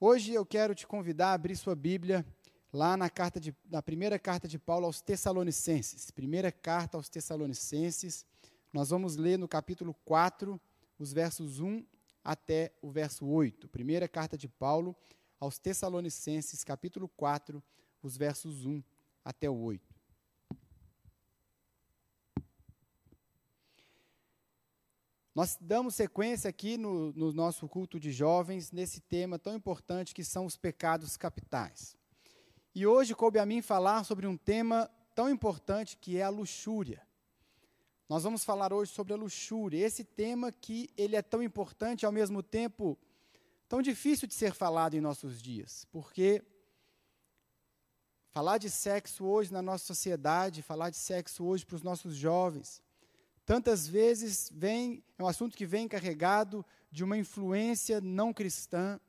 Hoje eu quero te convidar a abrir sua Bíblia lá na, carta de, na primeira carta de Paulo aos Tessalonicenses. Primeira carta aos Tessalonicenses. Nós vamos ler no capítulo 4, os versos 1 até o verso 8. Primeira carta de Paulo aos Tessalonicenses, capítulo 4, os versos 1 até o 8. Nós damos sequência aqui no, no, nosso culto de jovens nesse tema tão importante que são os pecados capitais. E hoje coube a mim falar sobre um tema tão importante que é a luxúria. Nós vamos falar hoje sobre a luxúria, esse tema que ele é tão importante e ao mesmo tempo tão difícil de ser falado em nossos dias, porque falar de sexo hoje na nossa sociedade, falar de sexo hoje para os nossos jovens, tantas vezes vem, é um assunto que vem carregado de uma influência não cristã.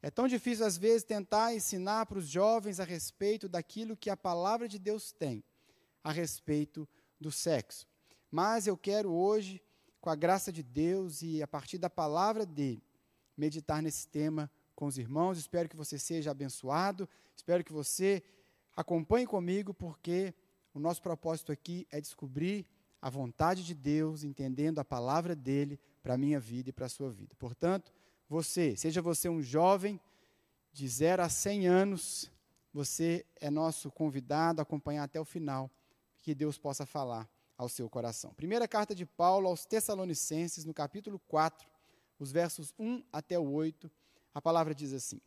É tão difícil, às vezes, tentar ensinar para os jovens a respeito daquilo que a palavra de Deus tem a respeito do sexo. Mas eu quero hoje, com a graça de Deus e a partir da palavra dele, meditar nesse tema com os irmãos. Espero que você seja abençoado, espero que você acompanhe comigo, porque o nosso propósito aqui é descobrir a vontade de Deus, entendendo a palavra dele para a minha vida e para a sua vida. Portanto, você, seja você um jovem de 0 a 100 anos, você é nosso convidado a acompanhar até o final, que Deus possa falar ao seu coração. Primeira carta de Paulo aos Tessalonicenses, no capítulo 4, os versos 1 até o 8, a palavra diz assim: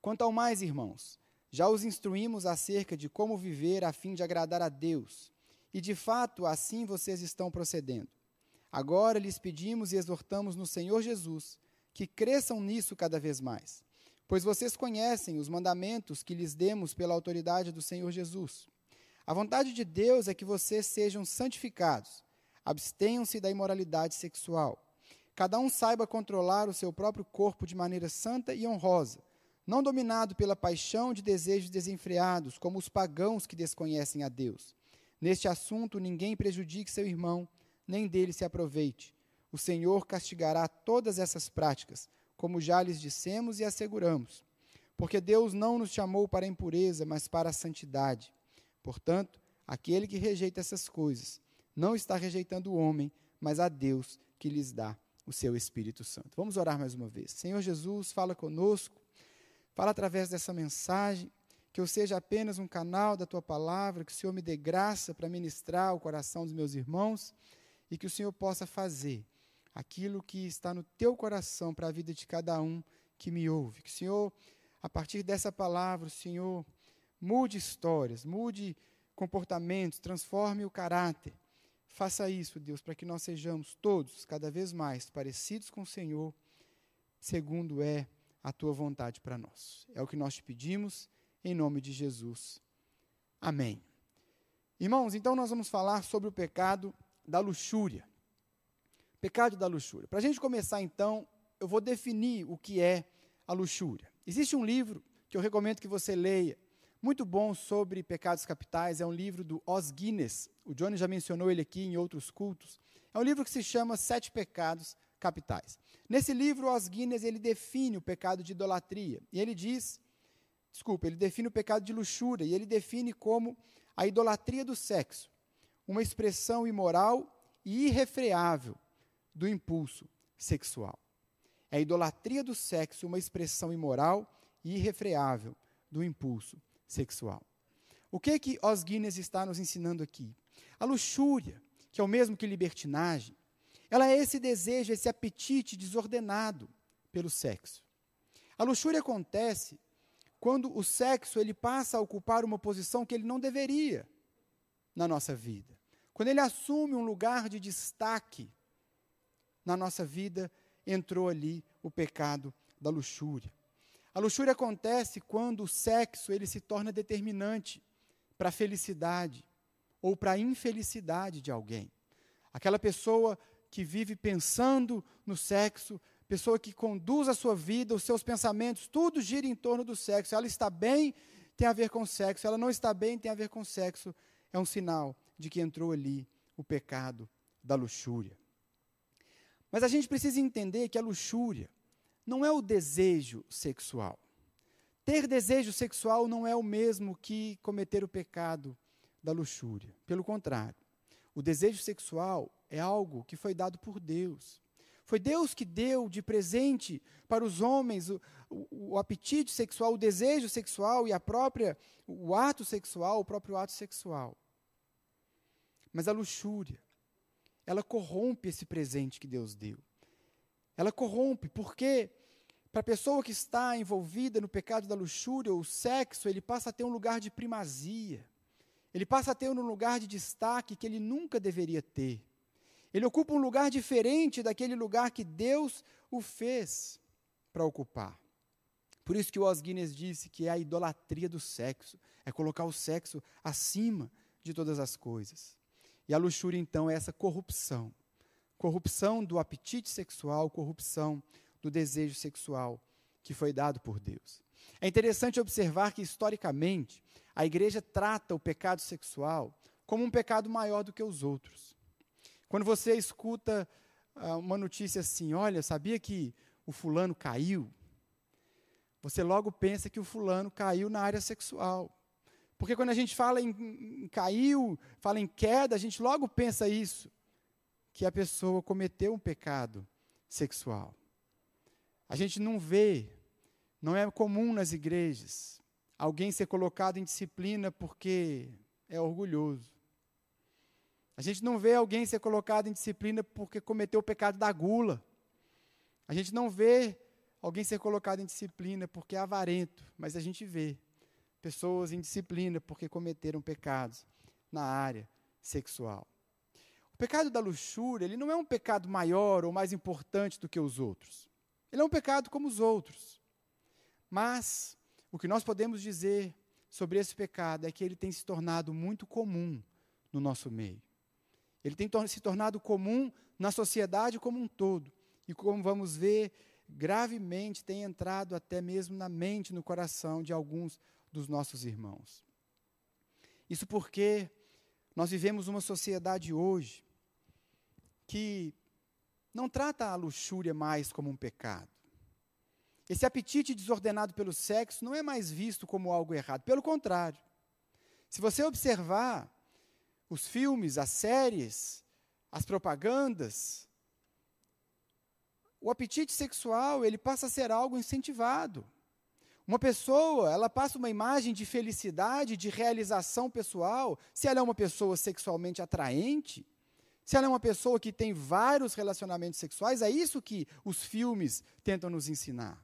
Quanto ao mais, irmãos, já os instruímos acerca de como viver a fim de agradar a Deus e de fato, assim vocês estão procedendo. Agora lhes pedimos e exortamos no Senhor Jesus que cresçam nisso cada vez mais, pois vocês conhecem os mandamentos que lhes demos pela autoridade do Senhor Jesus. A vontade de Deus é que vocês sejam santificados, abstenham-se da imoralidade sexual. Cada um saiba controlar o seu próprio corpo de maneira santa e honrosa, não dominado pela paixão de desejos desenfreados, como os pagãos que desconhecem a Deus. Neste assunto, ninguém prejudique seu irmão, nem dele se aproveite. O Senhor castigará todas essas práticas, como já lhes dissemos e asseguramos. Porque Deus não nos chamou para a impureza, mas para a santidade. Portanto, aquele que rejeita essas coisas não está rejeitando o homem, mas a Deus que lhes dá o seu Espírito Santo. Vamos orar mais uma vez. Senhor Jesus, fala conosco, fala através dessa mensagem que eu seja apenas um canal da tua palavra, que o Senhor me dê graça para ministrar o coração dos meus irmãos e que o Senhor possa fazer aquilo que está no teu coração para a vida de cada um que me ouve. Que o Senhor, a partir dessa palavra, o Senhor mude histórias, mude comportamentos, transforme o caráter. Faça isso, Deus, para que nós sejamos todos cada vez mais parecidos com o Senhor, segundo é a tua vontade para nós. É o que nós te pedimos em nome de Jesus. Amém. Irmãos, então nós vamos falar sobre o pecado da luxúria. Pecado da luxúria. Para a gente começar, então, eu vou definir o que é a luxúria. Existe um livro que eu recomendo que você leia, muito bom sobre pecados capitais, é um livro do Os Guinness. O Johnny já mencionou ele aqui em outros cultos. É um livro que se chama Sete Pecados Capitais. Nesse livro, Os Guinness ele define o pecado de idolatria e ele diz desculpa, ele define o pecado de luxúria e ele define como a idolatria do sexo, uma expressão imoral e irrefreável do impulso sexual. É a idolatria do sexo uma expressão imoral e irrefreável do impulso sexual. O que é que Os Guinness está nos ensinando aqui? A luxúria, que é o mesmo que libertinagem, ela é esse desejo, esse apetite desordenado pelo sexo. A luxúria acontece quando o sexo ele passa a ocupar uma posição que ele não deveria na nossa vida. Quando ele assume um lugar de destaque na nossa vida, entrou ali o pecado da luxúria. A luxúria acontece quando o sexo ele se torna determinante para a felicidade ou para a infelicidade de alguém. Aquela pessoa que vive pensando no sexo, pessoa que conduz a sua vida, os seus pensamentos, tudo gira em torno do sexo. Ela está bem, tem a ver com sexo. Ela não está bem, tem a ver com sexo. É um sinal de que entrou ali o pecado da luxúria. Mas a gente precisa entender que a luxúria não é o desejo sexual. Ter desejo sexual não é o mesmo que cometer o pecado da luxúria. Pelo contrário, o desejo sexual é algo que foi dado por Deus. Foi Deus que deu de presente para os homens o, o, o, apetite sexual, o desejo sexual e a própria o ato sexual, o próprio ato sexual. Mas a luxúria, ela corrompe esse presente que Deus deu. Ela corrompe porque para a pessoa que está envolvida no pecado da luxúria, o sexo, ele passa a ter um lugar de primazia. Ele passa a ter um lugar de destaque que ele nunca deveria ter. Ele ocupa um lugar diferente daquele lugar que Deus o fez para ocupar. Por isso que o Os Guinness disse que é a idolatria do sexo, é colocar o sexo acima de todas as coisas. E a luxúria, então, é essa corrupção. Corrupção do apetite sexual, corrupção do desejo sexual que foi dado por Deus. É interessante observar que, historicamente, a igreja trata o pecado sexual como um pecado maior do que os outros. Quando você escuta uh, uma notícia assim, olha, sabia que o fulano caiu? Você logo pensa que o fulano caiu na área sexual. Porque quando a gente fala em caiu, fala em queda, a gente logo pensa isso, que a pessoa cometeu um pecado sexual. A gente não vê, não é comum nas igrejas, alguém ser colocado em disciplina porque é orgulhoso. A gente não vê alguém ser colocado em disciplina porque cometeu o pecado da gula. A gente não vê alguém ser colocado em disciplina porque é avarento, mas a gente vê pessoas em disciplina porque cometeram pecados na área sexual. O pecado da luxúria, ele não é um pecado maior ou mais importante do que os outros. Ele é um pecado como os outros. Mas o que nós podemos dizer sobre esse pecado é que ele tem se tornado muito comum no nosso meio. Ele tem se tornado comum na sociedade como um todo. E como vamos ver, gravemente tem entrado até mesmo na mente, no coração de alguns dos nossos irmãos. Isso porque nós vivemos uma sociedade hoje que não trata a luxúria mais como um pecado. Esse apetite desordenado pelo sexo não é mais visto como algo errado, pelo contrário. Se você observar os filmes, as séries, as propagandas, o apetite sexual, ele passa a ser algo incentivado. Uma pessoa, ela passa uma imagem de felicidade, de realização pessoal, se ela é uma pessoa sexualmente atraente, se ela é uma pessoa que tem vários relacionamentos sexuais, é isso que os filmes tentam nos ensinar.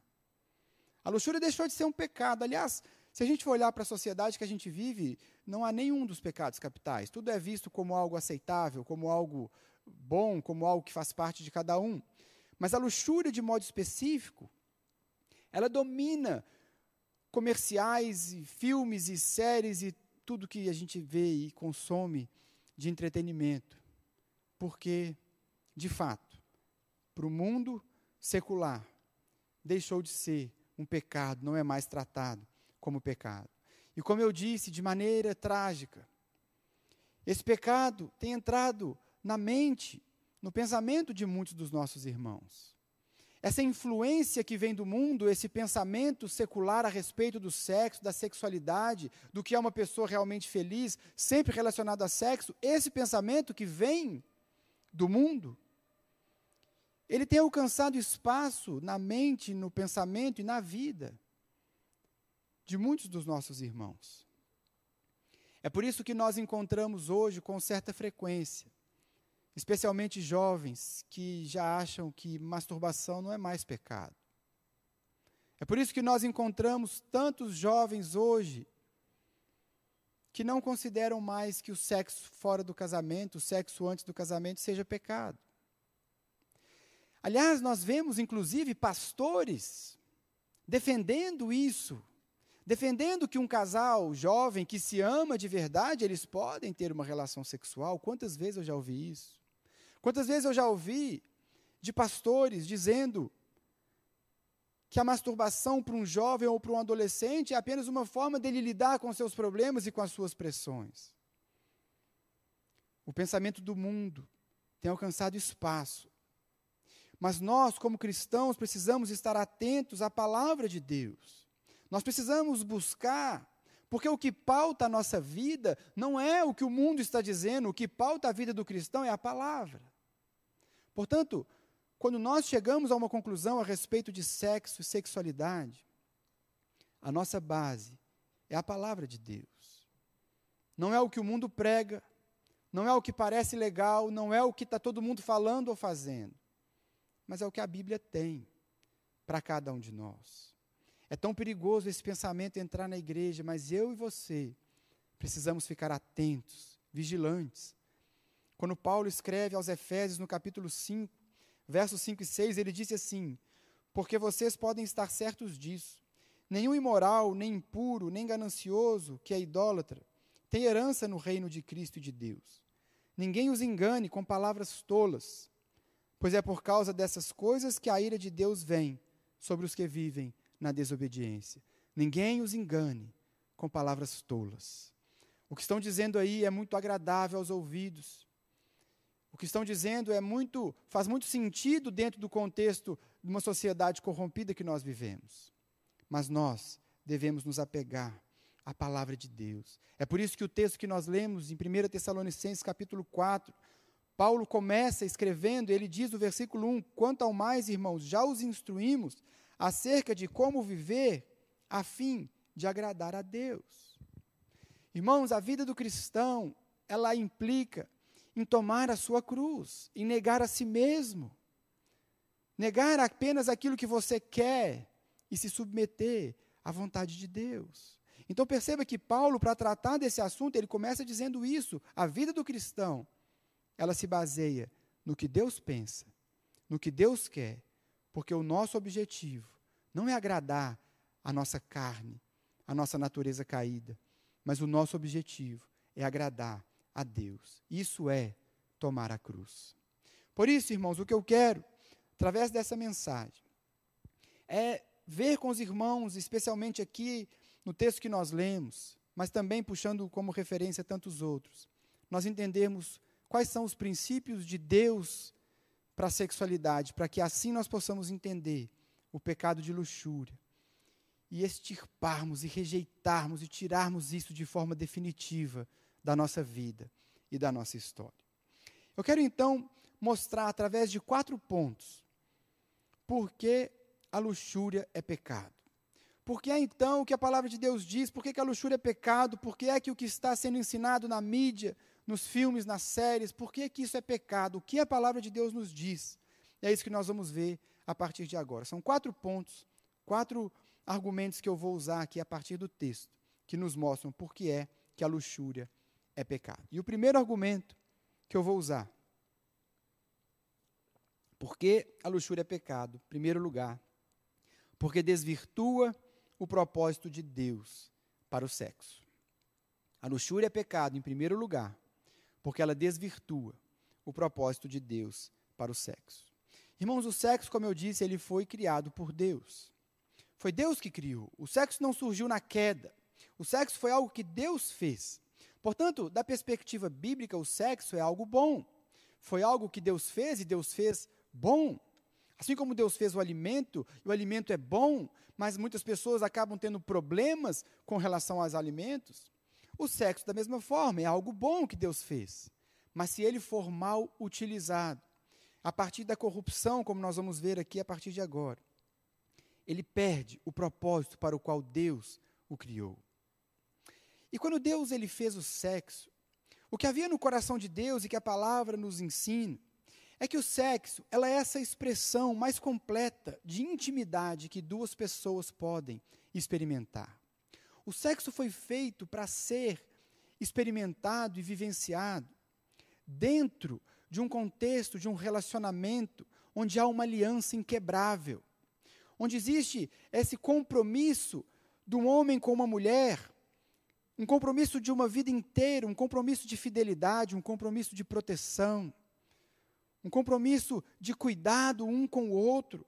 A luxúria deixou de ser um pecado. Aliás, se a gente for olhar para a sociedade que a gente vive, não há nenhum dos pecados capitais. Tudo é visto como algo aceitável, como algo bom, como algo que faz parte de cada um. Mas a luxúria, de modo específico, ela domina comerciais, e filmes e séries e tudo que a gente vê e consome de entretenimento. Porque, de fato, para o mundo secular, deixou de ser um pecado, não é mais tratado como pecado. E como eu disse, de maneira trágica, esse pecado tem entrado na mente, no pensamento de muitos dos nossos irmãos. Essa influência que vem do mundo, esse pensamento secular a respeito do sexo, da sexualidade, do que é uma pessoa realmente feliz, sempre relacionado a sexo, esse pensamento que vem do mundo, ele tem alcançado espaço na mente, no pensamento e na vida de muitos dos nossos irmãos. É por isso que nós encontramos hoje com certa frequência, especialmente jovens que já acham que masturbação não é mais pecado. É por isso que nós encontramos tantos jovens hoje que não consideram mais que o sexo fora do casamento, o sexo antes do casamento, seja pecado. Aliás, nós vemos inclusive pastores defendendo isso, defendendo que um casal jovem que se ama de verdade, eles podem ter uma relação sexual. Quantas vezes eu já ouvi isso? Quantas vezes eu já ouvi de pastores dizendo que a masturbação para um jovem ou para um adolescente é apenas uma forma dele lidar com seus problemas e com as suas pressões. O pensamento do mundo tem alcançado espaço. Mas nós, como cristãos, precisamos estar atentos à palavra de Deus. Nós precisamos buscar, porque o que pauta a nossa vida não é o que o mundo está dizendo, o que pauta a vida do cristão é a palavra. Portanto, quando nós chegamos a uma conclusão a respeito de sexo e sexualidade, a nossa base é a palavra de Deus. Não é o que o mundo prega, não é o que parece legal, não é o que está todo mundo falando ou fazendo, mas é o que a Bíblia tem para cada um de nós. É tão perigoso esse pensamento entrar na igreja, mas eu e você precisamos ficar atentos, vigilantes. Quando Paulo escreve aos Efésios no capítulo 5, versos 5 e 6, ele disse assim: Porque vocês podem estar certos disso. Nenhum imoral, nem impuro, nem ganancioso, que é idólatra, tem herança no reino de Cristo e de Deus. Ninguém os engane com palavras tolas, pois é por causa dessas coisas que a ira de Deus vem sobre os que vivem na desobediência. Ninguém os engane com palavras tolas. O que estão dizendo aí é muito agradável aos ouvidos. O que estão dizendo é muito, faz muito sentido dentro do contexto de uma sociedade corrompida que nós vivemos. Mas nós devemos nos apegar à palavra de Deus. É por isso que o texto que nós lemos em 1 Tessalonicenses capítulo 4, Paulo começa escrevendo, ele diz no versículo 1: Quanto ao mais, irmãos, já os instruímos acerca de como viver a fim de agradar a Deus. Irmãos, a vida do cristão, ela implica em tomar a sua cruz, em negar a si mesmo. Negar apenas aquilo que você quer e se submeter à vontade de Deus. Então perceba que Paulo, para tratar desse assunto, ele começa dizendo isso. A vida do cristão, ela se baseia no que Deus pensa, no que Deus quer, porque o nosso objetivo não é agradar a nossa carne, a nossa natureza caída, mas o nosso objetivo é agradar a Deus. Isso é tomar a cruz. Por isso, irmãos, o que eu quero, através dessa mensagem, é ver com os irmãos, especialmente aqui no texto que nós lemos, mas também puxando como referência tantos outros, nós entendermos quais são os princípios de Deus para a sexualidade, para que assim nós possamos entender o pecado de luxúria e extirparmos e rejeitarmos e tirarmos isso de forma definitiva da nossa vida e da nossa história. Eu quero então mostrar através de quatro pontos por que a luxúria é pecado. Por que é então o que a palavra de Deus diz? Por que, que a luxúria é pecado? Por que é que o que está sendo ensinado na mídia, nos filmes, nas séries, por que, que isso é pecado? O que a palavra de Deus nos diz? É isso que nós vamos ver a partir de agora. São quatro pontos, quatro argumentos que eu vou usar aqui a partir do texto, que nos mostram por que é que a luxúria é pecado. E o primeiro argumento que eu vou usar, por que a luxúria é pecado? Em primeiro lugar, porque desvirtua o propósito de Deus para o sexo. A luxúria é pecado, em primeiro lugar, porque ela desvirtua o propósito de Deus para o sexo. Irmãos, o sexo, como eu disse, ele foi criado por Deus. Foi Deus que criou. O sexo não surgiu na queda. O sexo foi algo que Deus fez. Portanto, da perspectiva bíblica, o sexo é algo bom. Foi algo que Deus fez e Deus fez bom. Assim como Deus fez o alimento, e o alimento é bom, mas muitas pessoas acabam tendo problemas com relação aos alimentos. O sexo, da mesma forma, é algo bom que Deus fez. Mas se ele for mal utilizado, a partir da corrupção, como nós vamos ver aqui a partir de agora, ele perde o propósito para o qual Deus o criou. E quando Deus ele fez o sexo, o que havia no coração de Deus e que a palavra nos ensina, é que o sexo ela é essa expressão mais completa de intimidade que duas pessoas podem experimentar. O sexo foi feito para ser experimentado e vivenciado dentro de um contexto, de um relacionamento onde há uma aliança inquebrável, onde existe esse compromisso de um homem com uma mulher, um compromisso de uma vida inteira, um compromisso de fidelidade, um compromisso de proteção, um compromisso de cuidado um com o outro,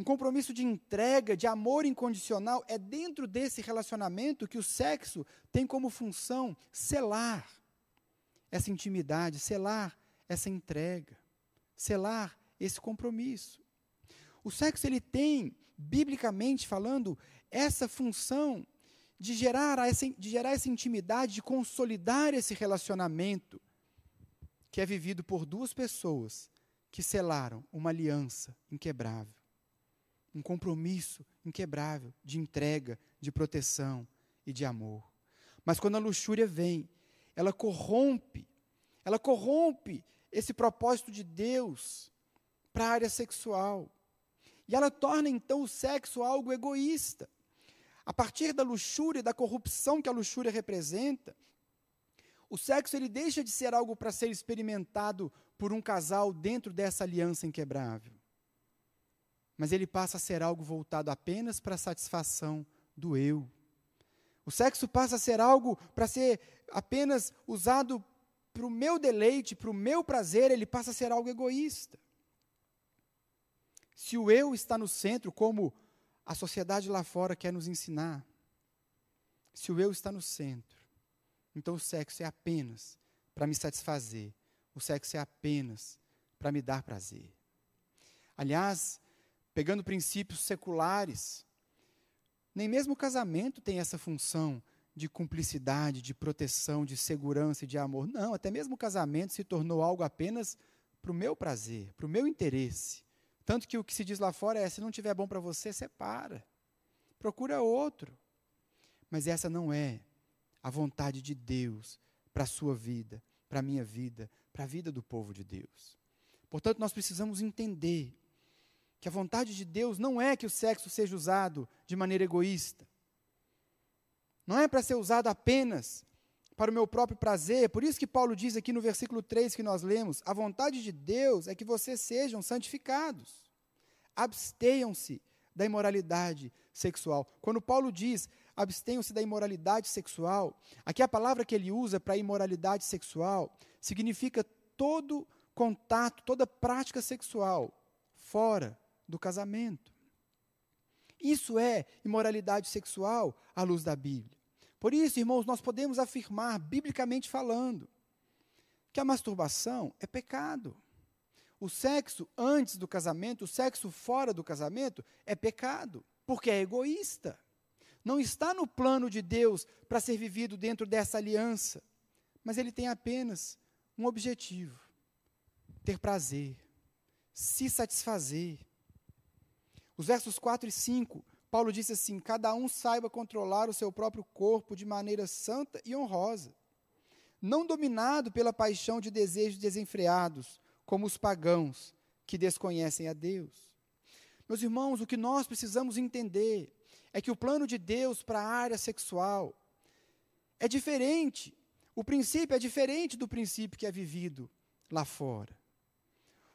um compromisso de entrega, de amor incondicional. É dentro desse relacionamento que o sexo tem como função selar essa intimidade, selar essa entrega, selar esse compromisso. O sexo ele tem, biblicamente falando, essa função de gerar essa, de gerar essa intimidade, de consolidar esse relacionamento que é vivido por duas pessoas que selaram uma aliança inquebrável, um compromisso inquebrável de entrega, de proteção e de amor. Mas quando a luxúria vem, ela corrompe, ela corrompe esse propósito de Deus para a área sexual. E ela torna então o sexo algo egoísta. A partir da luxúria, da corrupção que a luxúria representa, o sexo ele deixa de ser algo para ser experimentado por um casal dentro dessa aliança inquebrável. Mas ele passa a ser algo voltado apenas para a satisfação do eu. O sexo passa a ser algo para ser apenas usado para o meu deleite, para o meu prazer, ele passa a ser algo egoísta. Se o eu está no centro, como a sociedade lá fora quer nos ensinar, se o eu está no centro, então o sexo é apenas para me satisfazer, o sexo é apenas para me dar prazer. Aliás, pegando princípios seculares, nem mesmo o casamento tem essa função de cumplicidade, de proteção, de segurança e de amor. Não, até mesmo o casamento se tornou algo apenas para o meu prazer, para o meu interesse. Tanto que o que se diz lá fora é: se não tiver bom para você, separa. Procura outro. Mas essa não é a vontade de Deus para a sua vida, para a minha vida, para a vida do povo de Deus. Portanto, nós precisamos entender que a vontade de Deus não é que o sexo seja usado de maneira egoísta. Não é para ser usado apenas para o meu próprio prazer. Por isso que Paulo diz aqui no versículo 3 que nós lemos: a vontade de Deus é que vocês sejam santificados. Abstenham-se da imoralidade sexual. Quando Paulo diz abstenham-se da imoralidade sexual, aqui a palavra que ele usa para imoralidade sexual significa todo contato, toda prática sexual fora do casamento. Isso é imoralidade sexual à luz da Bíblia. Por isso, irmãos, nós podemos afirmar, biblicamente falando, que a masturbação é pecado. O sexo antes do casamento, o sexo fora do casamento é pecado, porque é egoísta. Não está no plano de Deus para ser vivido dentro dessa aliança, mas ele tem apenas um objetivo: ter prazer, se satisfazer. Os versos 4 e 5, Paulo disse assim: Cada um saiba controlar o seu próprio corpo de maneira santa e honrosa, não dominado pela paixão de desejos desenfreados como os pagãos que desconhecem a Deus. Meus irmãos, o que nós precisamos entender é que o plano de Deus para a área sexual é diferente. O princípio é diferente do princípio que é vivido lá fora.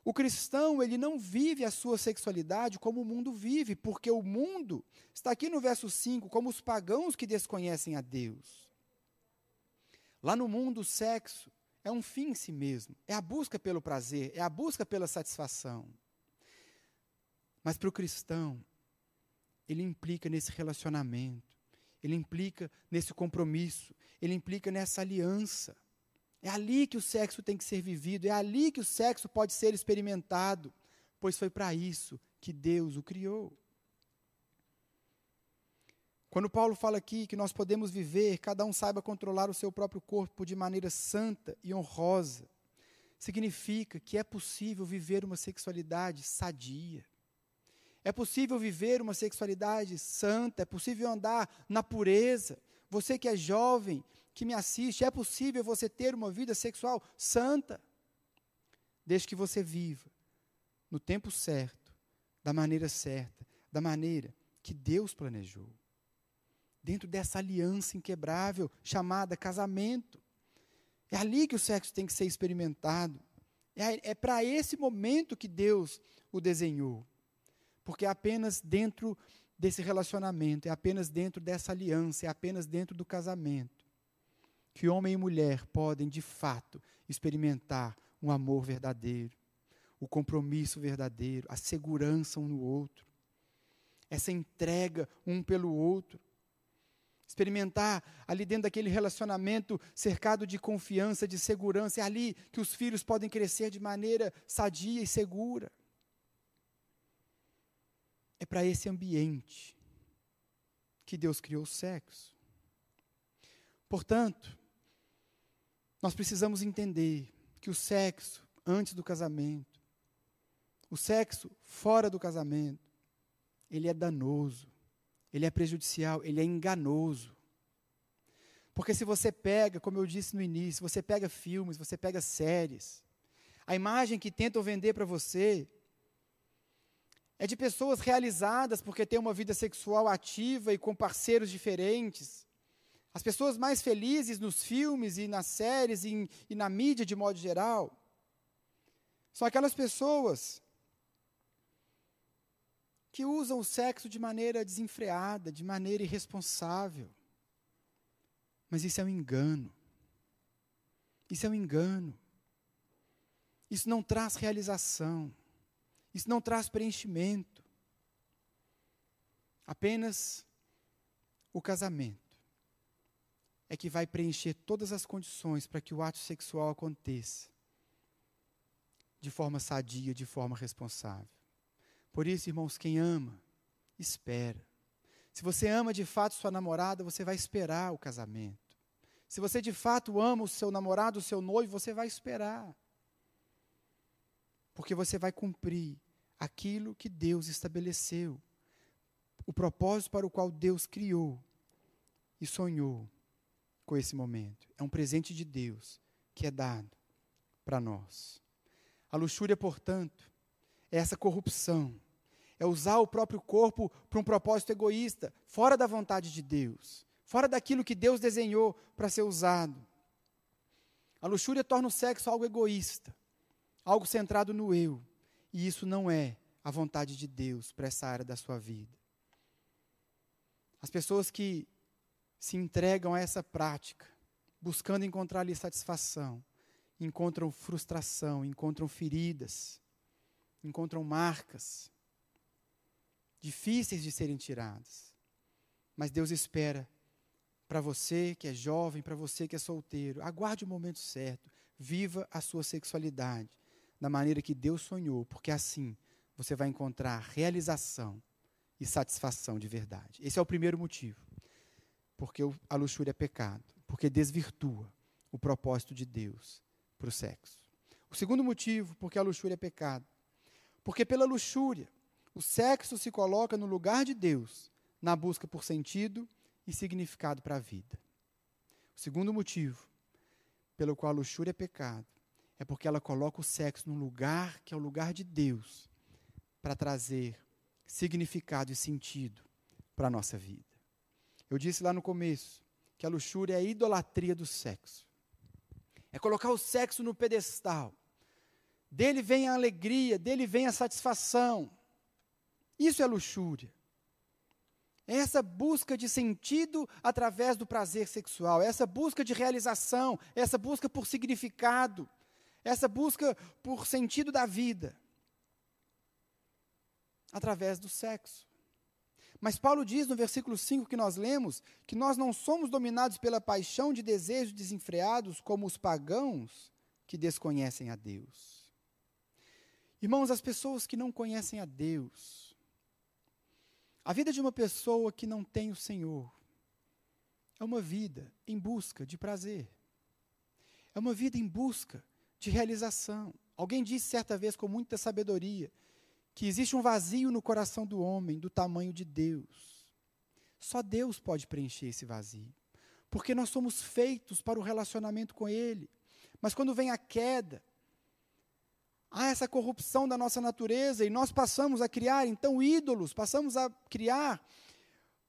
O cristão, ele não vive a sua sexualidade como o mundo vive, porque o mundo, está aqui no verso 5, como os pagãos que desconhecem a Deus. Lá no mundo, o sexo é um fim em si mesmo, é a busca pelo prazer, é a busca pela satisfação. Mas para o cristão, ele implica nesse relacionamento, ele implica nesse compromisso, ele implica nessa aliança. É ali que o sexo tem que ser vivido, é ali que o sexo pode ser experimentado, pois foi para isso que Deus o criou. Quando Paulo fala aqui que nós podemos viver, cada um saiba controlar o seu próprio corpo de maneira santa e honrosa, significa que é possível viver uma sexualidade sadia. É possível viver uma sexualidade santa, é possível andar na pureza. Você que é jovem, que me assiste, é possível você ter uma vida sexual santa, desde que você viva no tempo certo, da maneira certa, da maneira que Deus planejou dentro dessa aliança inquebrável chamada casamento. É ali que o sexo tem que ser experimentado. É, é para esse momento que Deus o desenhou. Porque é apenas dentro desse relacionamento, é apenas dentro dessa aliança, é apenas dentro do casamento que homem e mulher podem, de fato, experimentar um amor verdadeiro, o compromisso verdadeiro, a segurança um no outro, essa entrega um pelo outro experimentar ali dentro daquele relacionamento cercado de confiança, de segurança. É ali que os filhos podem crescer de maneira sadia e segura. É para esse ambiente que Deus criou o sexo. Portanto, nós precisamos entender que o sexo antes do casamento, o sexo fora do casamento, ele é danoso, ele é prejudicial, ele é enganoso. Porque se você pega, como eu disse no início, você pega filmes, você pega séries, a imagem que tentam vender para você é de pessoas realizadas porque têm uma vida sexual ativa e com parceiros diferentes. As pessoas mais felizes nos filmes e nas séries e, e na mídia de modo geral são aquelas pessoas que usam o sexo de maneira desenfreada, de maneira irresponsável. Mas isso é um engano. Isso é um engano. Isso não traz realização. Isso não traz preenchimento. Apenas o casamento é que vai preencher todas as condições para que o ato sexual aconteça de forma sadia, de forma responsável. Por isso, irmãos, quem ama, espera. Se você ama de fato sua namorada, você vai esperar o casamento. Se você de fato ama o seu namorado, o seu noivo, você vai esperar. Porque você vai cumprir aquilo que Deus estabeleceu, o propósito para o qual Deus criou e sonhou com esse momento. É um presente de Deus que é dado para nós. A luxúria, portanto, é essa corrupção, é usar o próprio corpo para um propósito egoísta, fora da vontade de Deus, fora daquilo que Deus desenhou para ser usado. A luxúria torna o sexo algo egoísta, algo centrado no eu, e isso não é a vontade de Deus para essa área da sua vida. As pessoas que se entregam a essa prática, buscando encontrar ali satisfação, encontram frustração, encontram feridas, encontram marcas difíceis de serem tiradas. Mas Deus espera para você que é jovem, para você que é solteiro, aguarde o momento certo, viva a sua sexualidade da maneira que Deus sonhou, porque assim você vai encontrar realização e satisfação de verdade. Esse é o primeiro motivo. Porque a luxúria é pecado, porque desvirtua o propósito de Deus para o sexo. O segundo motivo, porque a luxúria é pecado, porque pela luxúria o sexo se coloca no lugar de Deus na busca por sentido e significado para a vida. O segundo motivo pelo qual a luxúria é pecado é porque ela coloca o sexo no lugar que é o lugar de Deus para trazer significado e sentido para a nossa vida. Eu disse lá no começo que a luxúria é a idolatria do sexo. É colocar o sexo no pedestal. Dele vem a alegria, dele vem a satisfação. Isso é luxúria. É essa busca de sentido através do prazer sexual, é essa busca de realização, é essa busca por significado, essa busca por sentido da vida, através do sexo. Mas Paulo diz no versículo 5 que nós lemos que nós não somos dominados pela paixão de desejos desenfreados como os pagãos que desconhecem a Deus. Irmãos, as pessoas que não conhecem a Deus, a vida de uma pessoa que não tem o Senhor, é uma vida em busca de prazer, é uma vida em busca de realização. Alguém disse certa vez com muita sabedoria que existe um vazio no coração do homem do tamanho de Deus. Só Deus pode preencher esse vazio. Porque nós somos feitos para o relacionamento com Ele. Mas quando vem a queda, há essa corrupção da nossa natureza e nós passamos a criar então ídolos, passamos a criar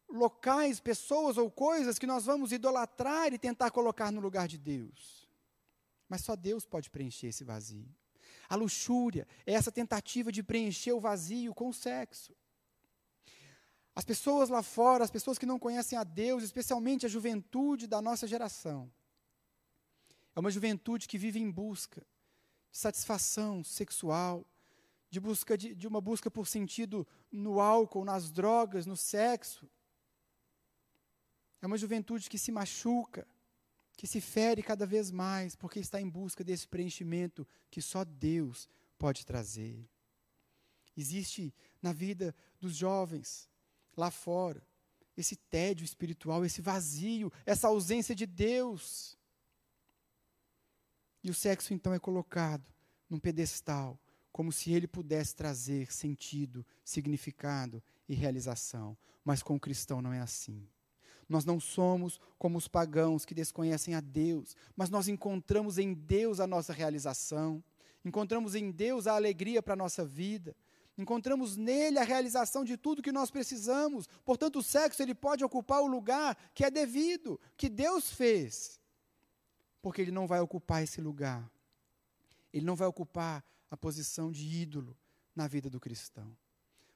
locais, pessoas ou coisas que nós vamos idolatrar e tentar colocar no lugar de Deus. Mas só Deus pode preencher esse vazio. A luxúria é essa tentativa de preencher o vazio com o sexo. As pessoas lá fora, as pessoas que não conhecem a Deus, especialmente a juventude da nossa geração, é uma juventude que vive em busca de satisfação sexual, de, busca de, de uma busca por sentido no álcool, nas drogas, no sexo. É uma juventude que se machuca, que se fere cada vez mais, porque está em busca desse preenchimento que só Deus pode trazer. existe na vida dos jovens lá fora esse tédio espiritual, esse vazio, essa ausência de Deus. E o sexo então é colocado num pedestal, como se ele pudesse trazer sentido, significado e realização. Mas com o cristão não é assim. Nós não somos como os pagãos que desconhecem a Deus, mas nós encontramos em Deus a nossa realização, encontramos em Deus a alegria para a nossa vida, encontramos nele a realização de tudo que nós precisamos. Portanto, o sexo ele pode ocupar o lugar que é devido, que Deus fez. Porque ele não vai ocupar esse lugar. Ele não vai ocupar a posição de ídolo na vida do cristão.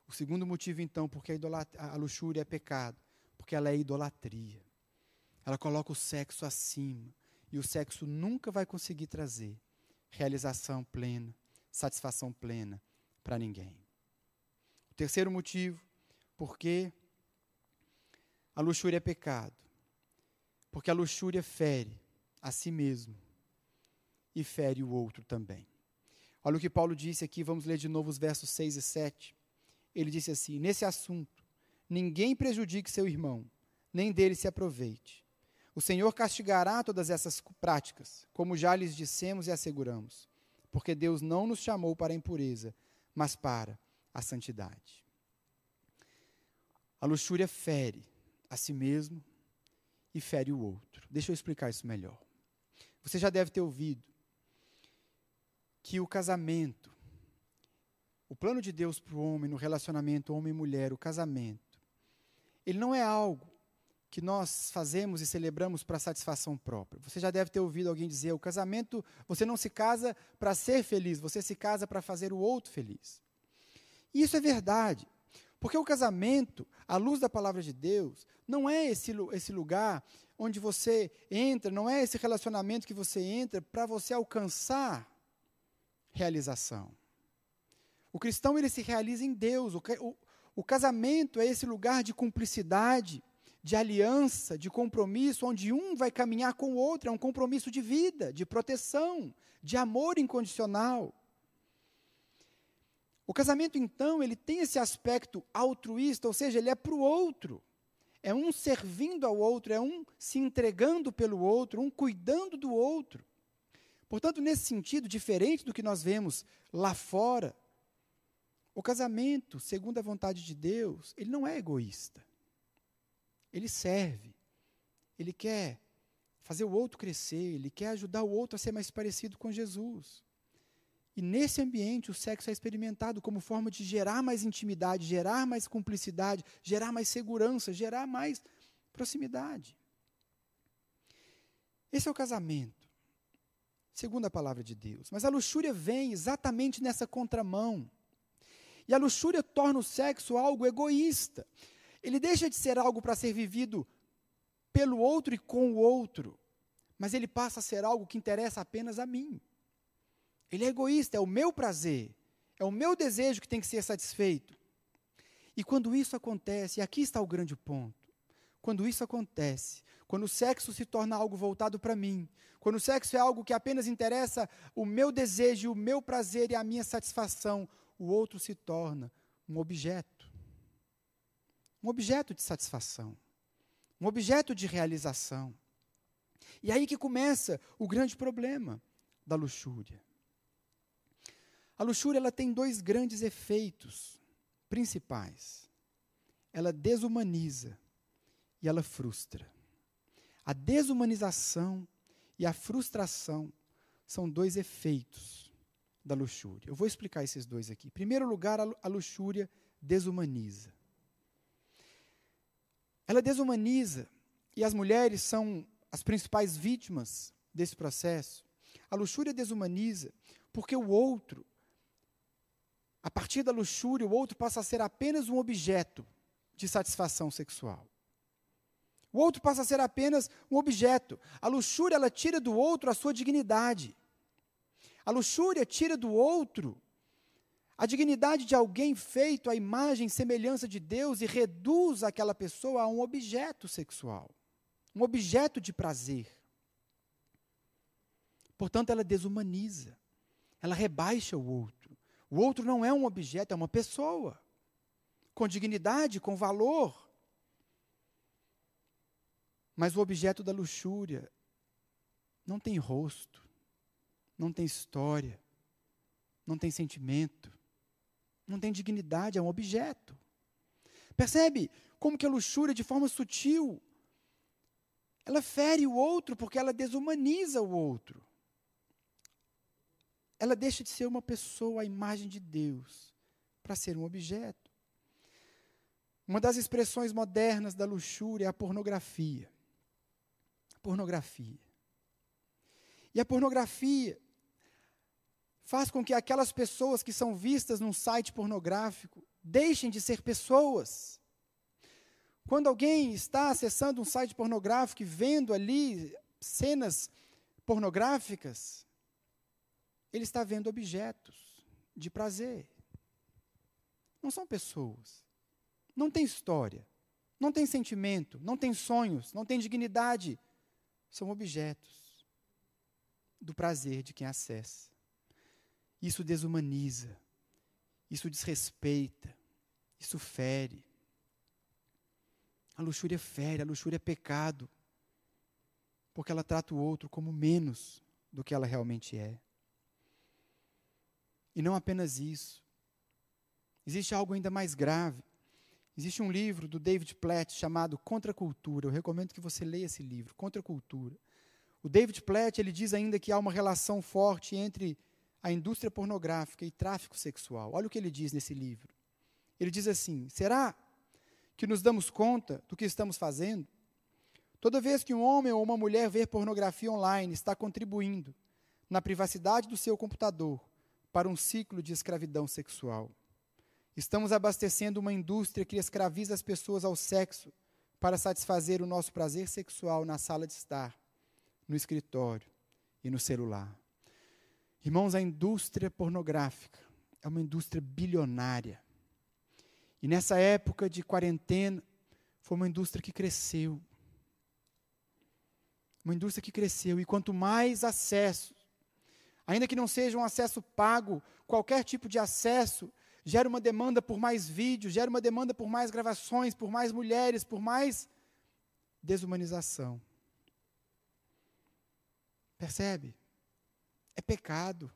O segundo motivo, então, porque a, a luxúria é pecado, porque ela é idolatria. Ela coloca o sexo acima. E o sexo nunca vai conseguir trazer realização plena, satisfação plena para ninguém. O terceiro motivo, porque a luxúria é pecado. Porque a luxúria fere a si mesmo e fere o outro também. Olha o que Paulo disse aqui, vamos ler de novo os versos 6 e 7. Ele disse assim: Nesse assunto, ninguém prejudique seu irmão, nem dele se aproveite. O Senhor castigará todas essas práticas, como já lhes dissemos e asseguramos, porque Deus não nos chamou para a impureza, mas para a santidade. A luxúria fere a si mesmo e fere o outro. Deixa eu explicar isso melhor. Você já deve ter ouvido que o casamento, o plano de Deus para o homem, no relacionamento homem e mulher, o casamento, ele não é algo que nós fazemos e celebramos para satisfação própria. Você já deve ter ouvido alguém dizer: o casamento, você não se casa para ser feliz, você se casa para fazer o outro feliz. E isso é verdade. Porque o casamento, à luz da palavra de Deus, não é esse, esse lugar onde você entra, não é esse relacionamento que você entra para você alcançar realização. O cristão ele se realiza em Deus. O, o, o casamento é esse lugar de cumplicidade, de aliança, de compromisso, onde um vai caminhar com o outro. É um compromisso de vida, de proteção, de amor incondicional. O casamento, então, ele tem esse aspecto altruísta, ou seja, ele é para o outro. É um servindo ao outro, é um se entregando pelo outro, um cuidando do outro. Portanto, nesse sentido, diferente do que nós vemos lá fora, o casamento, segundo a vontade de Deus, ele não é egoísta. Ele serve. Ele quer fazer o outro crescer, ele quer ajudar o outro a ser mais parecido com Jesus. E nesse ambiente, o sexo é experimentado como forma de gerar mais intimidade, gerar mais cumplicidade, gerar mais segurança, gerar mais proximidade. Esse é o casamento, segundo a palavra de Deus. Mas a luxúria vem exatamente nessa contramão. E a luxúria torna o sexo algo egoísta. Ele deixa de ser algo para ser vivido pelo outro e com o outro, mas ele passa a ser algo que interessa apenas a mim. Ele é egoísta, é o meu prazer, é o meu desejo que tem que ser satisfeito. E quando isso acontece, e aqui está o grande ponto, quando isso acontece, quando o sexo se torna algo voltado para mim, quando o sexo é algo que apenas interessa o meu desejo, o meu prazer e a minha satisfação, o outro se torna um objeto. Um objeto de satisfação. Um objeto de realização. E aí que começa o grande problema da luxúria. A luxúria ela tem dois grandes efeitos principais. Ela desumaniza e ela frustra. A desumanização e a frustração são dois efeitos da luxúria. Eu vou explicar esses dois aqui. Em primeiro lugar, a luxúria desumaniza. Ela desumaniza e as mulheres são as principais vítimas desse processo. A luxúria desumaniza porque o outro a partir da luxúria, o outro passa a ser apenas um objeto de satisfação sexual. O outro passa a ser apenas um objeto. A luxúria, ela tira do outro a sua dignidade. A luxúria tira do outro a dignidade de alguém feito à imagem e semelhança de Deus e reduz aquela pessoa a um objeto sexual, um objeto de prazer. Portanto, ela desumaniza, ela rebaixa o outro. O outro não é um objeto, é uma pessoa, com dignidade, com valor. Mas o objeto da luxúria não tem rosto, não tem história, não tem sentimento, não tem dignidade, é um objeto. Percebe como que a luxúria, de forma sutil, ela fere o outro porque ela desumaniza o outro. Ela deixa de ser uma pessoa à imagem de Deus para ser um objeto. Uma das expressões modernas da luxúria é a pornografia. Pornografia. E a pornografia faz com que aquelas pessoas que são vistas num site pornográfico deixem de ser pessoas. Quando alguém está acessando um site pornográfico e vendo ali cenas pornográficas, ele está vendo objetos de prazer. Não são pessoas. Não tem história. Não tem sentimento. Não tem sonhos. Não tem dignidade. São objetos do prazer de quem acessa. Isso desumaniza. Isso desrespeita. Isso fere. A luxúria fere, a luxúria é pecado. Porque ela trata o outro como menos do que ela realmente é. E não apenas isso. Existe algo ainda mais grave. Existe um livro do David Platt chamado Contra a Cultura. Eu recomendo que você leia esse livro, Contra a Cultura. O David Platt ele diz ainda que há uma relação forte entre a indústria pornográfica e tráfico sexual. Olha o que ele diz nesse livro. Ele diz assim: será que nos damos conta do que estamos fazendo? Toda vez que um homem ou uma mulher vê pornografia online, está contribuindo na privacidade do seu computador para um ciclo de escravidão sexual. Estamos abastecendo uma indústria que escraviza as pessoas ao sexo para satisfazer o nosso prazer sexual na sala de estar, no escritório e no celular. Irmãos, a indústria pornográfica é uma indústria bilionária. E nessa época de quarentena, foi uma indústria que cresceu. Uma indústria que cresceu. E quanto mais acesso ainda que não seja um acesso pago, qualquer tipo de acesso gera uma demanda por mais vídeos, gera uma demanda por mais gravações, por mais mulheres, por mais desumanização. Percebe? É pecado.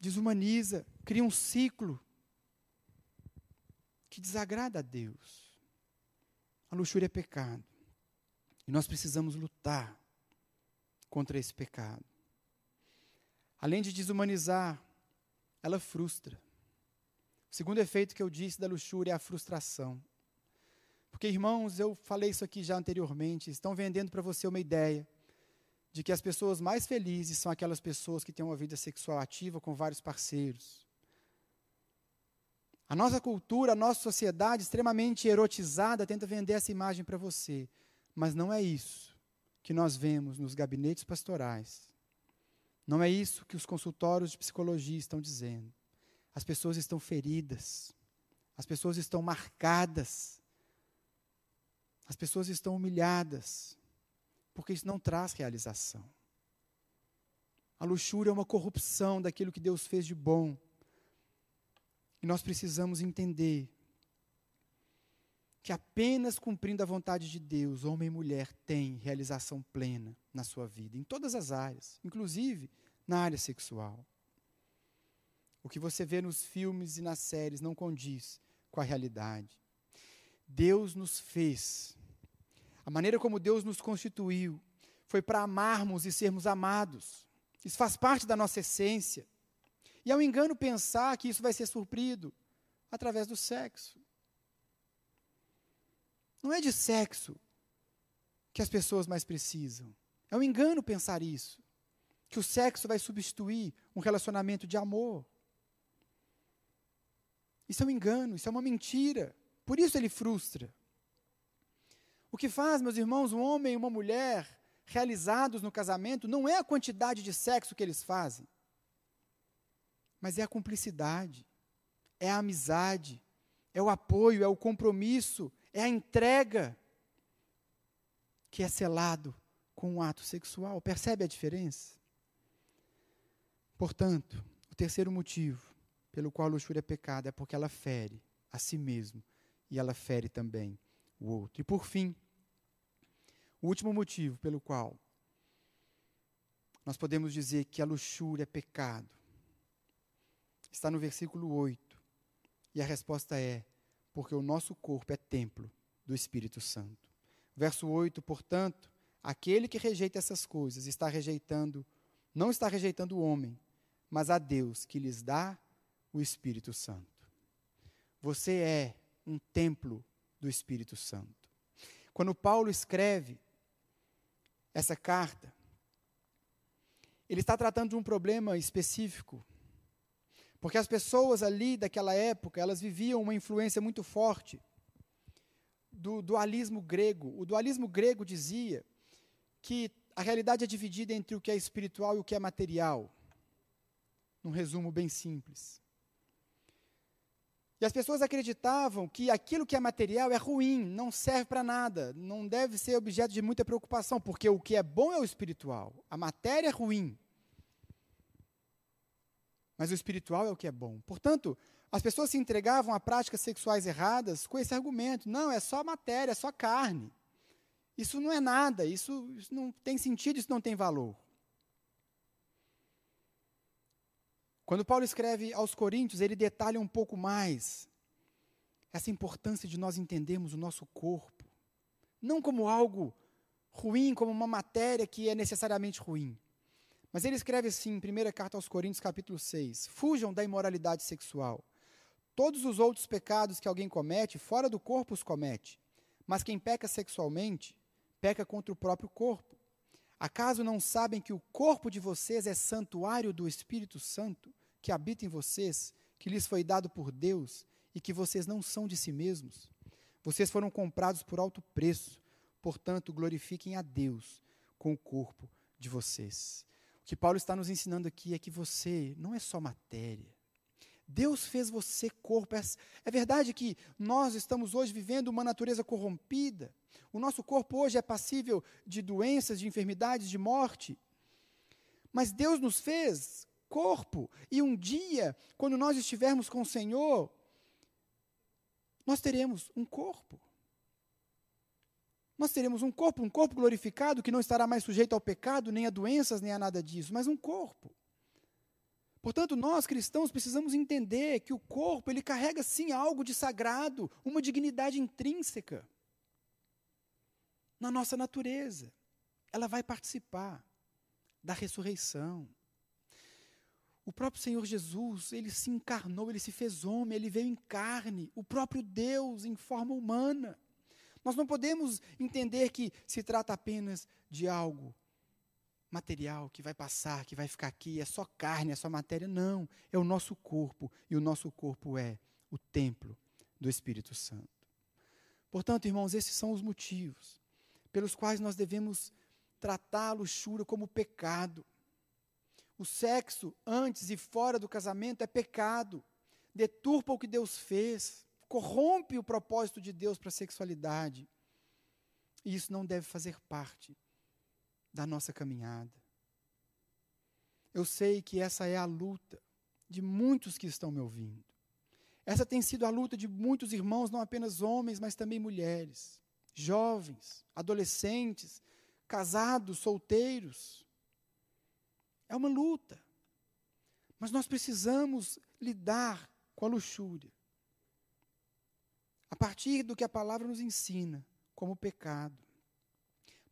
Desumaniza, cria um ciclo que desagrada a Deus. A luxúria é pecado. E nós precisamos lutar contra esse pecado. Além de desumanizar, ela frustra. O segundo efeito que eu disse da luxúria é a frustração. Porque, irmãos, eu falei isso aqui já anteriormente, estão vendendo para você uma ideia de que as pessoas mais felizes são aquelas pessoas que têm uma vida sexual ativa com vários parceiros. A nossa cultura, a nossa sociedade extremamente erotizada tenta vender essa imagem para você, mas não é isso que nós vemos nos gabinetes pastorais. Não é isso que os consultórios de psicologia estão dizendo. As pessoas estão feridas, as pessoas estão marcadas, as pessoas estão humilhadas, porque isso não traz realização. A luxúria é uma corrupção daquilo que Deus fez de bom. E nós precisamos entender que apenas cumprindo a vontade de Deus, homem e mulher têm realização plena na sua vida, em todas as áreas, inclusive na área sexual. O que você vê nos filmes e nas séries não condiz com a realidade. Deus nos fez. A maneira como Deus nos constituiu foi para amarmos e sermos amados. Isso faz parte da nossa essência. E é um engano pensar que isso vai ser suprido através do sexo. Não é de sexo que as pessoas mais precisam. É um engano pensar isso. Que o sexo vai substituir um relacionamento de amor. Isso é um engano, isso é uma mentira. Por isso ele frustra. O que faz, meus irmãos, um homem e uma mulher realizados no casamento não é a quantidade de sexo que eles fazem, mas é a cumplicidade, é a amizade, é o apoio, é o compromisso, é a entrega que é selado com um ato sexual. Percebe a diferença? Portanto, o terceiro motivo pelo qual a luxúria é pecado é porque ela fere a si mesmo e ela fere também o outro. E por fim, o último motivo pelo qual nós podemos dizer que a luxúria é pecado está no versículo 8. E a resposta é: porque o nosso corpo é templo do Espírito Santo. Verso 8, portanto, aquele que rejeita essas coisas está rejeitando, não está rejeitando o homem, mas a Deus que lhes dá o Espírito Santo. Você é um templo do Espírito Santo. Quando Paulo escreve essa carta, ele está tratando de um problema específico. Porque as pessoas ali daquela época, elas viviam uma influência muito forte do dualismo grego. O dualismo grego dizia que a realidade é dividida entre o que é espiritual e o que é material. Num resumo bem simples. E as pessoas acreditavam que aquilo que é material é ruim, não serve para nada, não deve ser objeto de muita preocupação, porque o que é bom é o espiritual, a matéria é ruim. Mas o espiritual é o que é bom. Portanto, as pessoas se entregavam a práticas sexuais erradas com esse argumento: não, é só matéria, é só carne. Isso não é nada, isso, isso não tem sentido, isso não tem valor. Quando Paulo escreve aos Coríntios, ele detalha um pouco mais essa importância de nós entendermos o nosso corpo, não como algo ruim, como uma matéria que é necessariamente ruim. Mas ele escreve assim, em 1 carta aos Coríntios, capítulo 6: Fujam da imoralidade sexual. Todos os outros pecados que alguém comete, fora do corpo os comete. Mas quem peca sexualmente, peca contra o próprio corpo. Acaso não sabem que o corpo de vocês é santuário do Espírito Santo, que habita em vocês, que lhes foi dado por Deus e que vocês não são de si mesmos? Vocês foram comprados por alto preço, portanto, glorifiquem a Deus com o corpo de vocês. O que Paulo está nos ensinando aqui é que você não é só matéria. Deus fez você corpo. É, é verdade que nós estamos hoje vivendo uma natureza corrompida. O nosso corpo hoje é passível de doenças, de enfermidades, de morte. Mas Deus nos fez corpo. E um dia, quando nós estivermos com o Senhor, nós teremos um corpo. Nós teremos um corpo, um corpo glorificado que não estará mais sujeito ao pecado, nem a doenças, nem a nada disso, mas um corpo. Portanto, nós cristãos precisamos entender que o corpo, ele carrega sim algo de sagrado, uma dignidade intrínseca na nossa natureza. Ela vai participar da ressurreição. O próprio Senhor Jesus, ele se encarnou, ele se fez homem, ele veio em carne, o próprio Deus em forma humana. Nós não podemos entender que se trata apenas de algo material que vai passar, que vai ficar aqui, é só carne, é só matéria. Não, é o nosso corpo, e o nosso corpo é o templo do Espírito Santo. Portanto, irmãos, esses são os motivos pelos quais nós devemos tratar a luxúria como pecado. O sexo antes e fora do casamento é pecado, deturpa o que Deus fez, corrompe o propósito de Deus para a sexualidade. E isso não deve fazer parte da nossa caminhada. Eu sei que essa é a luta de muitos que estão me ouvindo. Essa tem sido a luta de muitos irmãos, não apenas homens, mas também mulheres, jovens, adolescentes, casados, solteiros. É uma luta. Mas nós precisamos lidar com a luxúria. A partir do que a palavra nos ensina como pecado.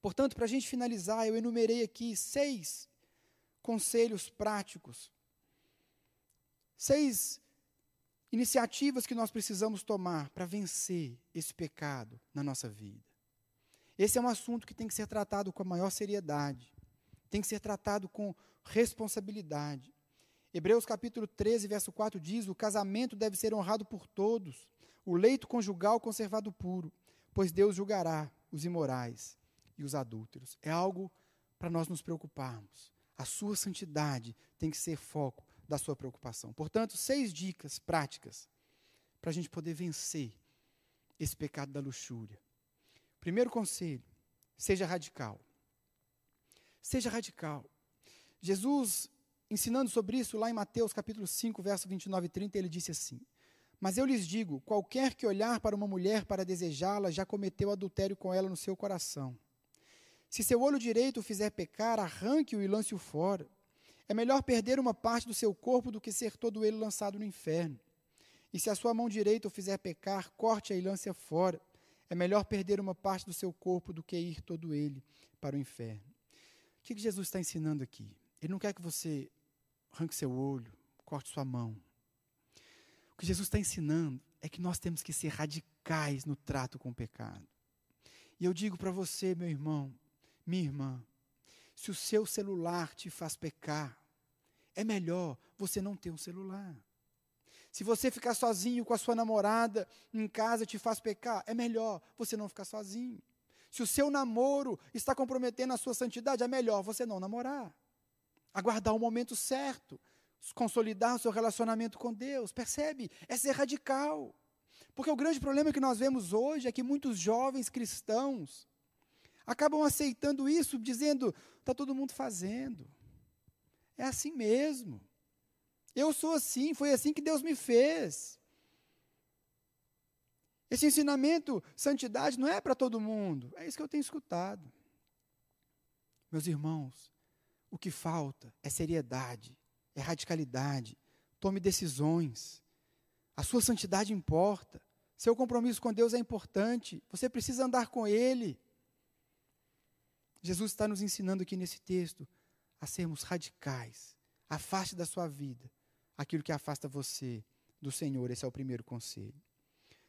Portanto, para a gente finalizar, eu enumerei aqui seis conselhos práticos, seis iniciativas que nós precisamos tomar para vencer esse pecado na nossa vida. Esse é um assunto que tem que ser tratado com a maior seriedade, tem que ser tratado com responsabilidade. Hebreus capítulo 13, verso 4 diz: O casamento deve ser honrado por todos, o leito conjugal conservado puro, pois Deus julgará os imorais e os adúlteros. É algo para nós nos preocuparmos. A sua santidade tem que ser foco da sua preocupação. Portanto, seis dicas práticas para a gente poder vencer esse pecado da luxúria. Primeiro conselho: seja radical. Seja radical. Jesus ensinando sobre isso lá em Mateus capítulo 5, verso 29 e 30, ele disse assim: Mas eu lhes digo: qualquer que olhar para uma mulher para desejá-la, já cometeu adultério com ela no seu coração. Se seu olho direito o fizer pecar, arranque-o e lance-o fora. É melhor perder uma parte do seu corpo do que ser todo ele lançado no inferno. E se a sua mão direita o fizer pecar, corte-a e lance-a fora. É melhor perder uma parte do seu corpo do que ir todo ele para o inferno. O que Jesus está ensinando aqui? Ele não quer que você arranque seu olho, corte sua mão. O que Jesus está ensinando é que nós temos que ser radicais no trato com o pecado. E eu digo para você, meu irmão, minha irmã, se o seu celular te faz pecar, é melhor você não ter um celular. Se você ficar sozinho com a sua namorada em casa te faz pecar, é melhor você não ficar sozinho. Se o seu namoro está comprometendo a sua santidade, é melhor você não namorar. Aguardar o momento certo, consolidar o seu relacionamento com Deus. Percebe? É ser radical. Porque o grande problema que nós vemos hoje é que muitos jovens cristãos acabam aceitando isso, dizendo: está todo mundo fazendo. É assim mesmo. Eu sou assim, foi assim que Deus me fez. Esse ensinamento, santidade, não é para todo mundo. É isso que eu tenho escutado. Meus irmãos, o que falta é seriedade, é radicalidade. Tome decisões. A sua santidade importa. Seu compromisso com Deus é importante. Você precisa andar com Ele. Jesus está nos ensinando aqui nesse texto a sermos radicais. Afaste da sua vida aquilo que afasta você do Senhor. Esse é o primeiro conselho.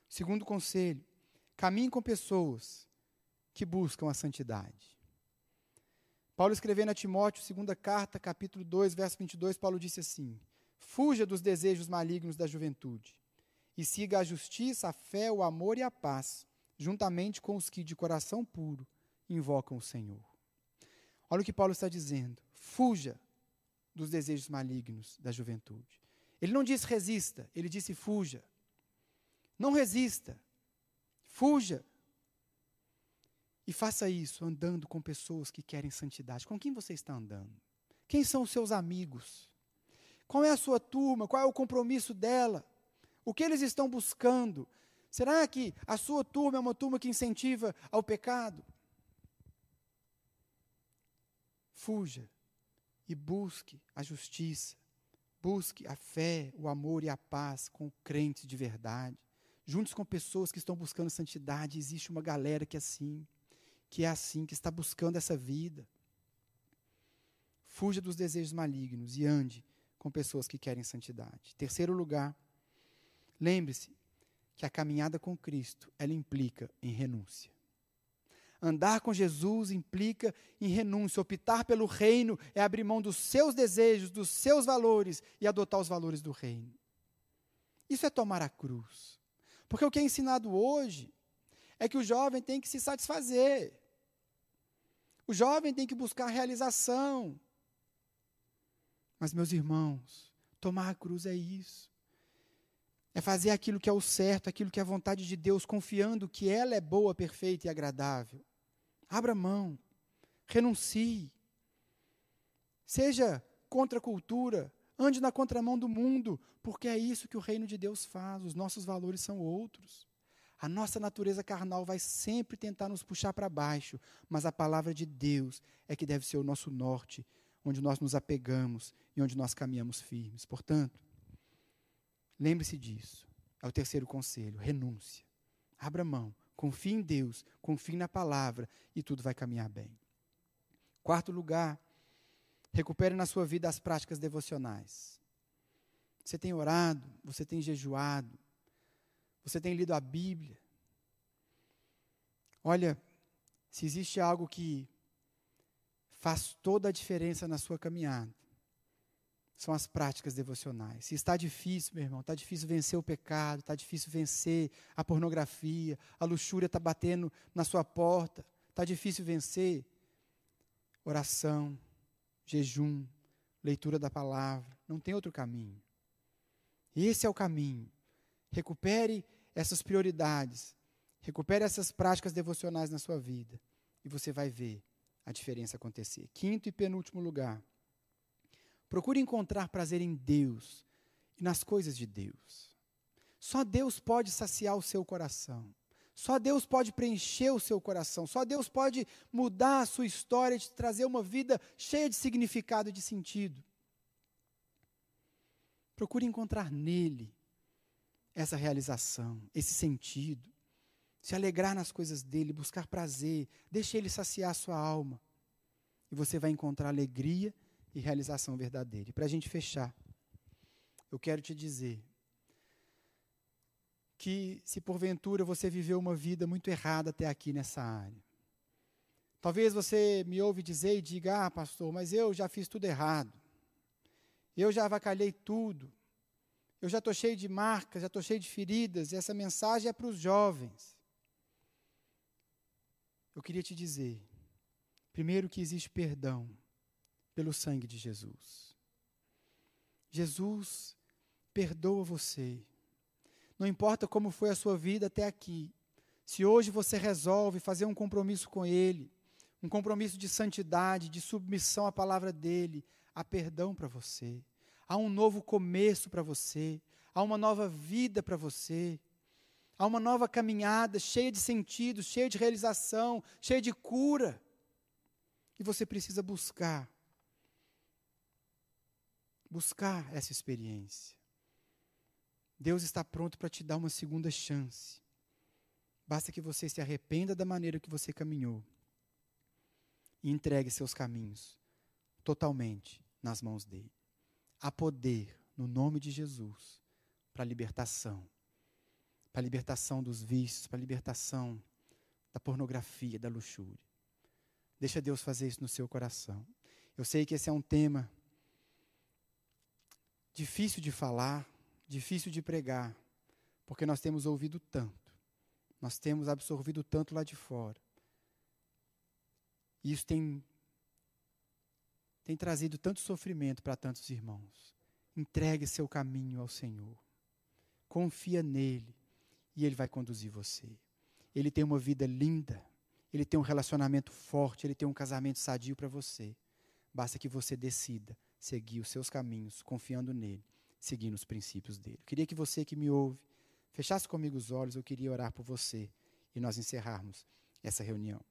Segundo conselho, caminhe com pessoas que buscam a santidade. Paulo escrevendo a Timóteo, segunda carta, capítulo 2, verso 22, Paulo disse assim: Fuja dos desejos malignos da juventude e siga a justiça, a fé, o amor e a paz, juntamente com os que de coração puro invocam o Senhor. Olha o que Paulo está dizendo. Fuja dos desejos malignos da juventude. Ele não disse resista, ele disse fuja. Não resista. Fuja. E faça isso andando com pessoas que querem santidade. Com quem você está andando? Quem são os seus amigos? Qual é a sua turma? Qual é o compromisso dela? O que eles estão buscando? Será que a sua turma é uma turma que incentiva ao pecado? Fuja e busque a justiça, busque a fé, o amor e a paz com crentes de verdade. Juntos com pessoas que estão buscando santidade, existe uma galera que é assim, que é assim, que está buscando essa vida. Fuja dos desejos malignos e ande com pessoas que querem santidade. Terceiro lugar, lembre-se que a caminhada com Cristo, ela implica em renúncia. Andar com Jesus implica em renúncia. Optar pelo reino é abrir mão dos seus desejos, dos seus valores e adotar os valores do reino. Isso é tomar a cruz. Porque o que é ensinado hoje é que o jovem tem que se satisfazer. O jovem tem que buscar realização. Mas, meus irmãos, tomar a cruz é isso. É fazer aquilo que é o certo, aquilo que é a vontade de Deus, confiando que ela é boa, perfeita e agradável. Abra mão, renuncie. Seja contra a cultura, ande na contramão do mundo, porque é isso que o reino de Deus faz. Os nossos valores são outros. A nossa natureza carnal vai sempre tentar nos puxar para baixo, mas a palavra de Deus é que deve ser o nosso norte, onde nós nos apegamos e onde nós caminhamos firmes. Portanto, Lembre-se disso. É o terceiro conselho: renúncia. Abra mão. Confie em Deus, confie na palavra e tudo vai caminhar bem. Quarto lugar, recupere na sua vida as práticas devocionais. Você tem orado, você tem jejuado, você tem lido a Bíblia. Olha, se existe algo que faz toda a diferença na sua caminhada, são as práticas devocionais. Se está difícil, meu irmão, está difícil vencer o pecado, está difícil vencer a pornografia, a luxúria está batendo na sua porta, está difícil vencer. Oração, jejum, leitura da palavra, não tem outro caminho. Esse é o caminho. Recupere essas prioridades, recupere essas práticas devocionais na sua vida, e você vai ver a diferença acontecer. Quinto e penúltimo lugar Procure encontrar prazer em Deus e nas coisas de Deus. Só Deus pode saciar o seu coração. Só Deus pode preencher o seu coração. Só Deus pode mudar a sua história e te trazer uma vida cheia de significado e de sentido. Procure encontrar nele essa realização, esse sentido. Se alegrar nas coisas dele, buscar prazer, deixe ele saciar a sua alma. E você vai encontrar alegria e realização verdadeira. E para a gente fechar, eu quero te dizer que se porventura você viveu uma vida muito errada até aqui nessa área, talvez você me ouve dizer e diga: Ah, pastor, mas eu já fiz tudo errado, eu já avacalhei tudo, eu já estou cheio de marcas, já estou cheio de feridas, e essa mensagem é para os jovens. Eu queria te dizer, primeiro, que existe perdão pelo sangue de Jesus. Jesus perdoa você. Não importa como foi a sua vida até aqui. Se hoje você resolve fazer um compromisso com Ele, um compromisso de santidade, de submissão à palavra dEle, há perdão para você. Há um novo começo para você. Há uma nova vida para você. Há uma nova caminhada cheia de sentido, cheia de realização, cheia de cura. E você precisa buscar buscar essa experiência. Deus está pronto para te dar uma segunda chance. Basta que você se arrependa da maneira que você caminhou e entregue seus caminhos totalmente nas mãos dele. Há poder no nome de Jesus para libertação, para libertação dos vícios, para libertação da pornografia, da luxúria. Deixa Deus fazer isso no seu coração. Eu sei que esse é um tema difícil de falar, difícil de pregar, porque nós temos ouvido tanto, nós temos absorvido tanto lá de fora. E isso tem, tem trazido tanto sofrimento para tantos irmãos. Entregue seu caminho ao Senhor. Confia nele e ele vai conduzir você. Ele tem uma vida linda, ele tem um relacionamento forte, ele tem um casamento sadio para você. Basta que você decida seguir os seus caminhos, confiando nele, seguindo os princípios dele. Eu queria que você que me ouve, fechasse comigo os olhos, eu queria orar por você e nós encerrarmos essa reunião.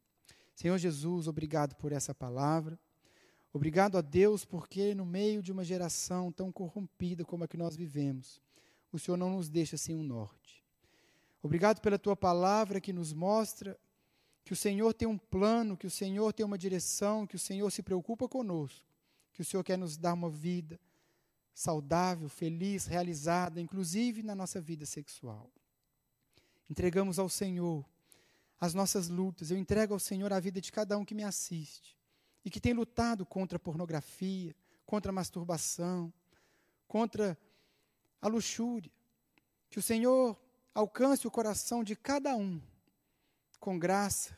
Senhor Jesus, obrigado por essa palavra. Obrigado a Deus porque no meio de uma geração tão corrompida como a que nós vivemos, o Senhor não nos deixa sem um norte. Obrigado pela tua palavra que nos mostra que o Senhor tem um plano, que o Senhor tem uma direção, que o Senhor se preocupa conosco que o Senhor quer nos dar uma vida saudável, feliz, realizada, inclusive na nossa vida sexual. Entregamos ao Senhor as nossas lutas, eu entrego ao Senhor a vida de cada um que me assiste e que tem lutado contra a pornografia, contra a masturbação, contra a luxúria. Que o Senhor alcance o coração de cada um com graça,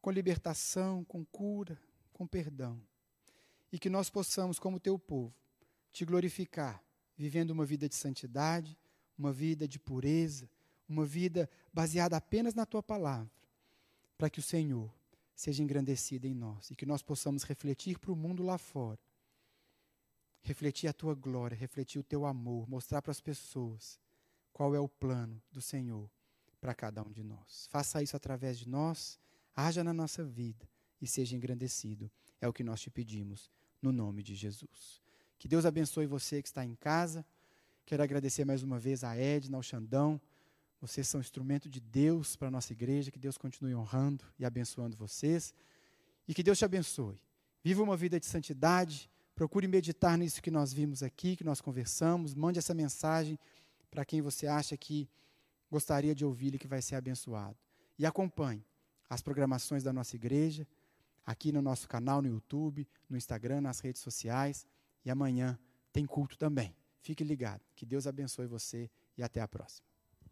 com libertação, com cura, com perdão e que nós possamos, como teu povo, te glorificar, vivendo uma vida de santidade, uma vida de pureza, uma vida baseada apenas na tua palavra, para que o Senhor seja engrandecido em nós e que nós possamos refletir para o mundo lá fora, refletir a tua glória, refletir o teu amor, mostrar para as pessoas qual é o plano do Senhor para cada um de nós. Faça isso através de nós, haja na nossa vida e seja engrandecido. É o que nós te pedimos, no nome de Jesus. Que Deus abençoe você que está em casa. Quero agradecer mais uma vez a Edna, ao Xandão. Vocês são instrumento de Deus para a nossa igreja. Que Deus continue honrando e abençoando vocês. E que Deus te abençoe. Viva uma vida de santidade. Procure meditar nisso que nós vimos aqui, que nós conversamos. Mande essa mensagem para quem você acha que gostaria de ouvir e que vai ser abençoado. E acompanhe as programações da nossa igreja aqui no nosso canal no YouTube, no Instagram, nas redes sociais. E amanhã tem culto também. Fique ligado. Que Deus abençoe você e até a próxima.